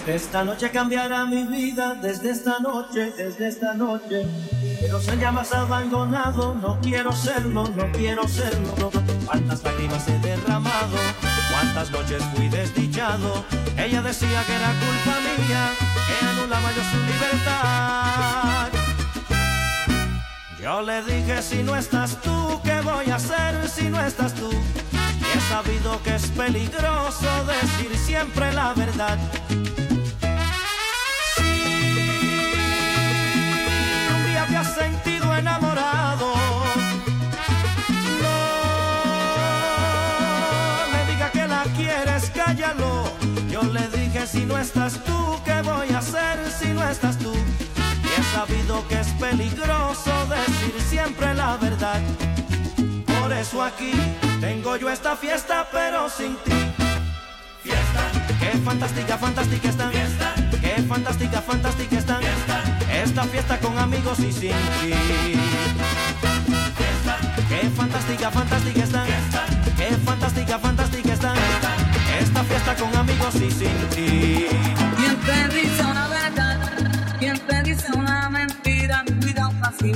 Desde esta noche cambiará mi vida, desde esta noche, desde esta noche. Quiero ser ya más abandonado, no quiero serlo, no quiero serlo. Cuántas lágrimas he derramado, cuántas noches fui desdichado. Ella decía que era culpa mía, que anulaba yo su libertad. Yo le dije si no estás tú, ¿qué voy a hacer si no estás tú? He sabido que es peligroso decir siempre la verdad. Enamorado. No le diga que la quieres, cállalo. Yo le dije si no estás tú, ¿qué voy a hacer si no estás tú? Y he sabido que es peligroso decir siempre la verdad. Por eso aquí tengo yo esta fiesta, pero sin ti. Fiesta. Qué fantástica, fantástica esta fiesta. Qué fantástica, fantástica esta fiesta esta fiesta con amigos y sin ti. Qué fantástica, fantástica están. Qué fantástica, fantástica están. Esta fiesta con amigos y sin ti. ¿Quién te dice una verdad? ¿Quién te dice una mentira? Cuidado casi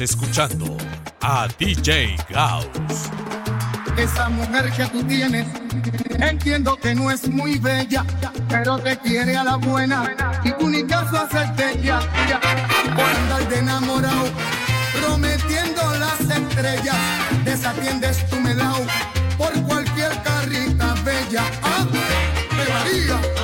Escuchando a DJ Gauss. Esa mujer que tú tienes, entiendo que no es muy bella, pero te quiere a la buena y tú ni caso hacerte ya. Por andar de enamorado, prometiendo las estrellas, desatiendes tu melao por cualquier carrita bella. ¡Ah! ¡Me varía!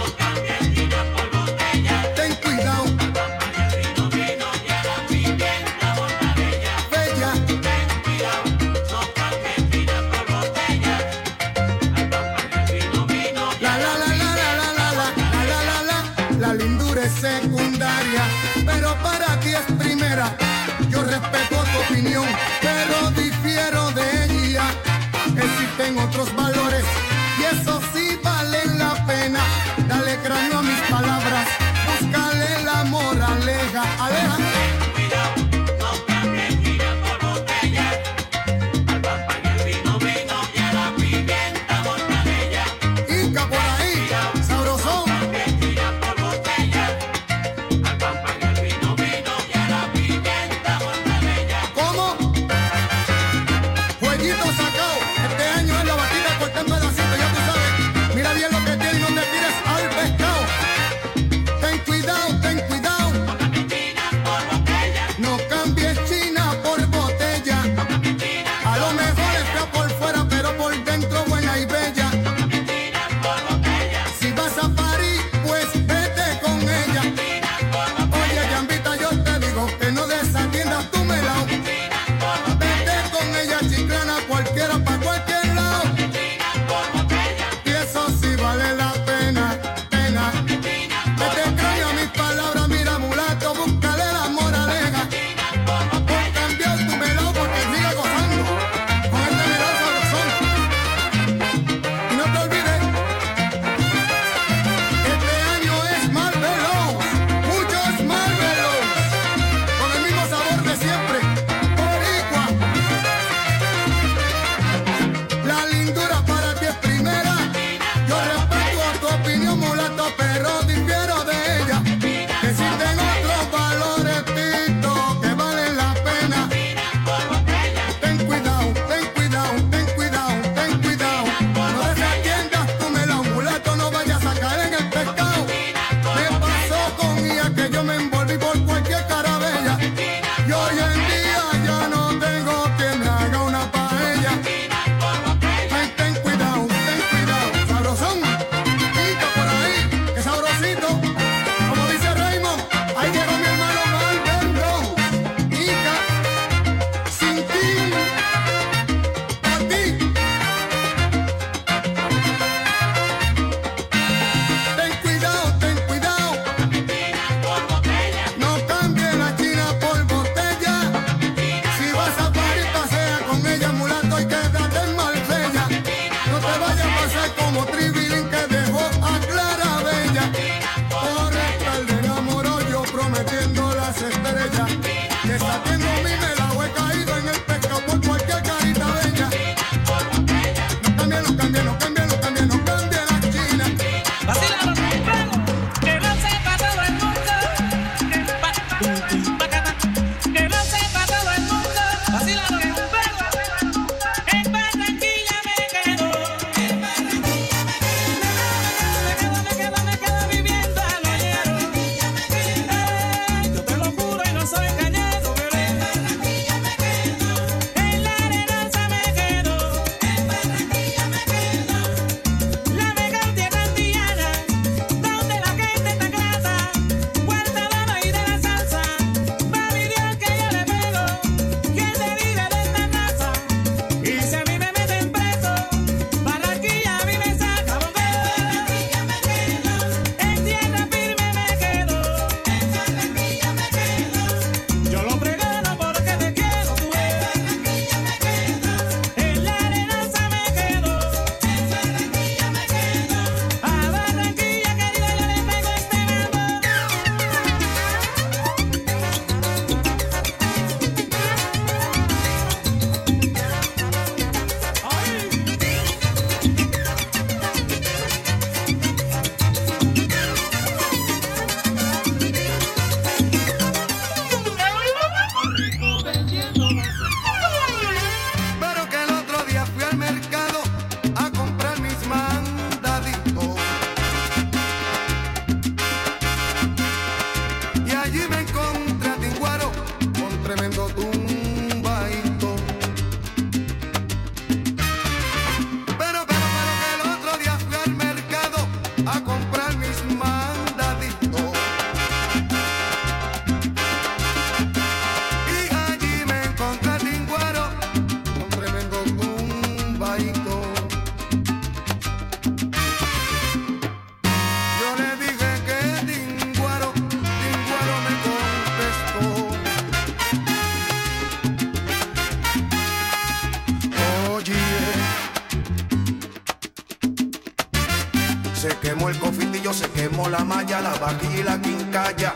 el cofitillo se quemó la malla, la vaquilla y la quincalla.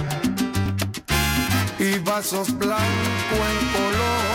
Y vasos blancos en color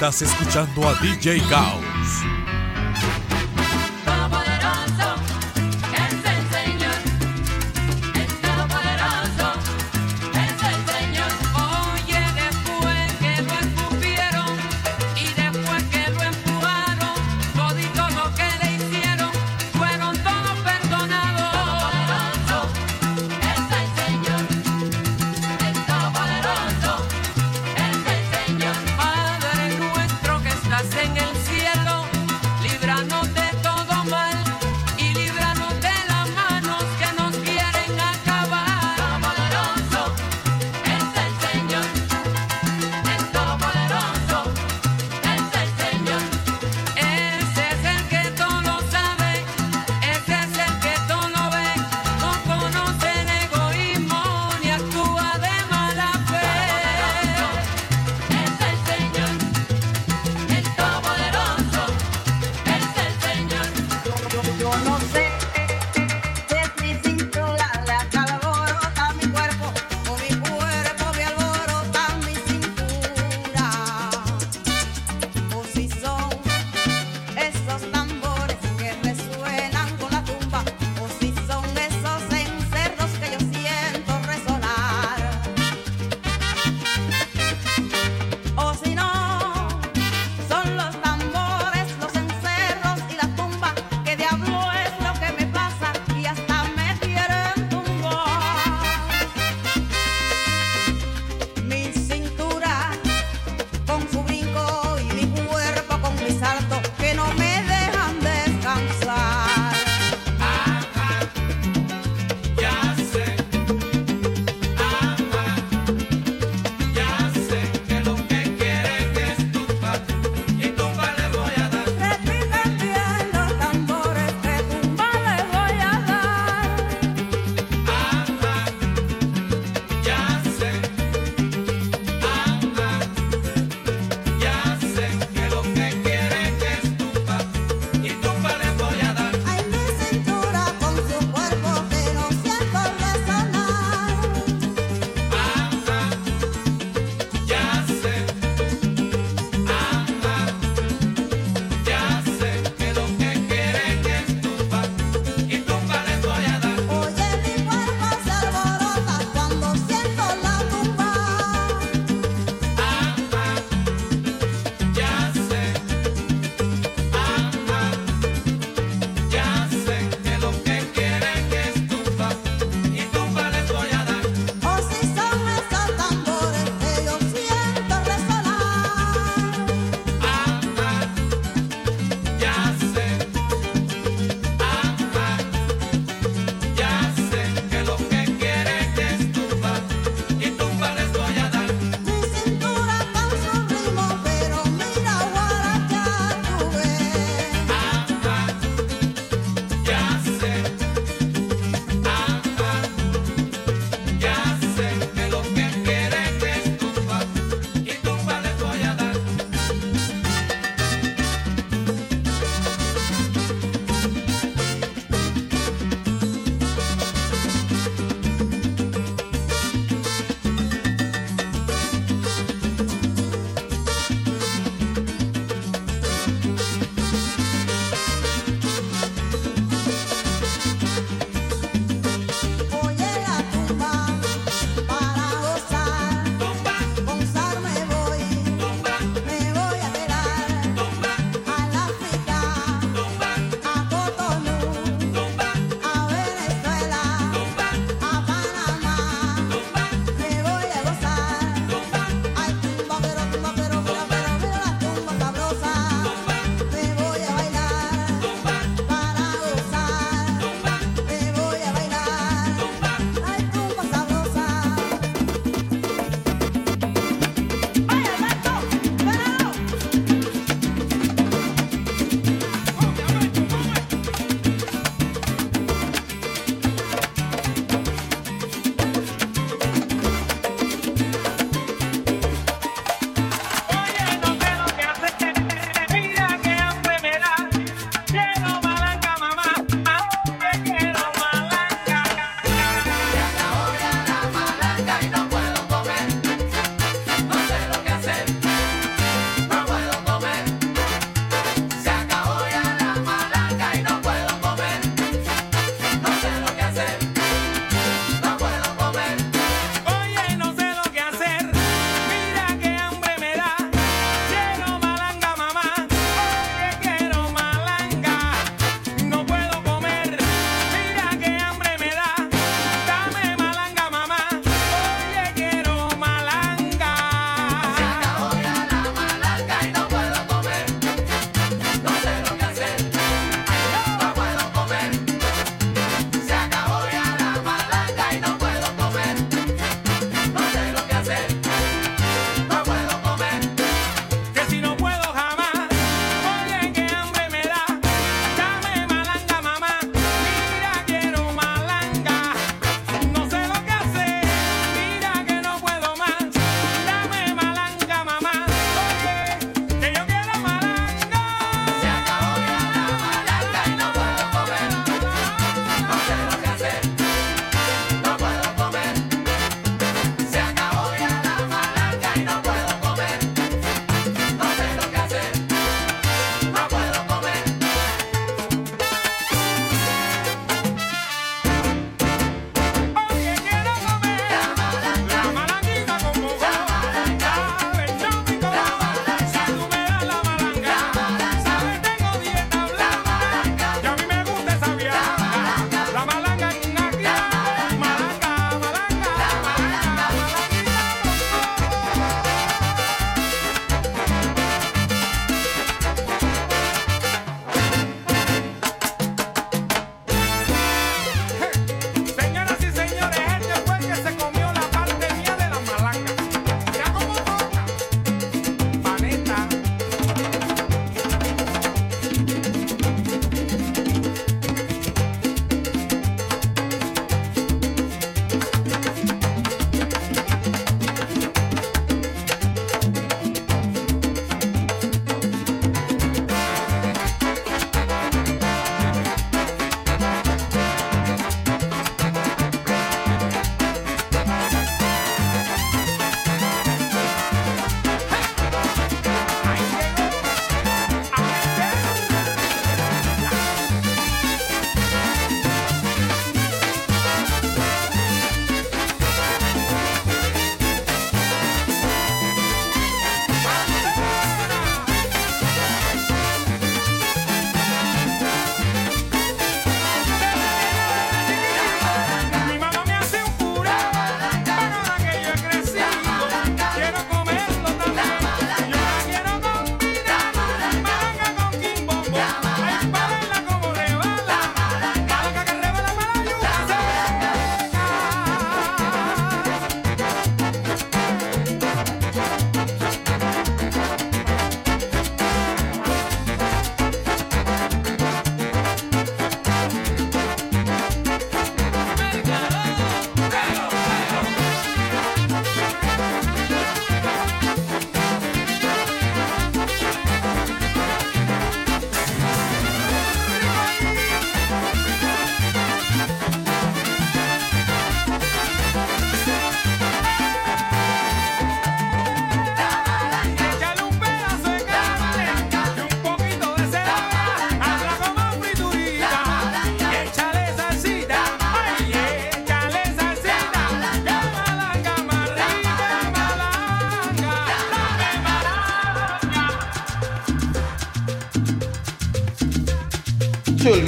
Estás escuchando a DJ Caos.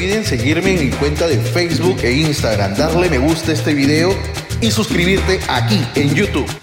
olviden seguirme en mi cuenta de Facebook e Instagram, darle me gusta a este video y suscribirte aquí en YouTube.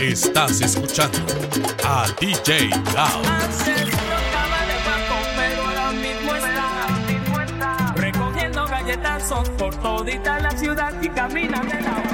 Estás escuchando a DJ Cloud. Recogiendo que no acaba galletas, son forzoditas la ciudad y caminan de lado.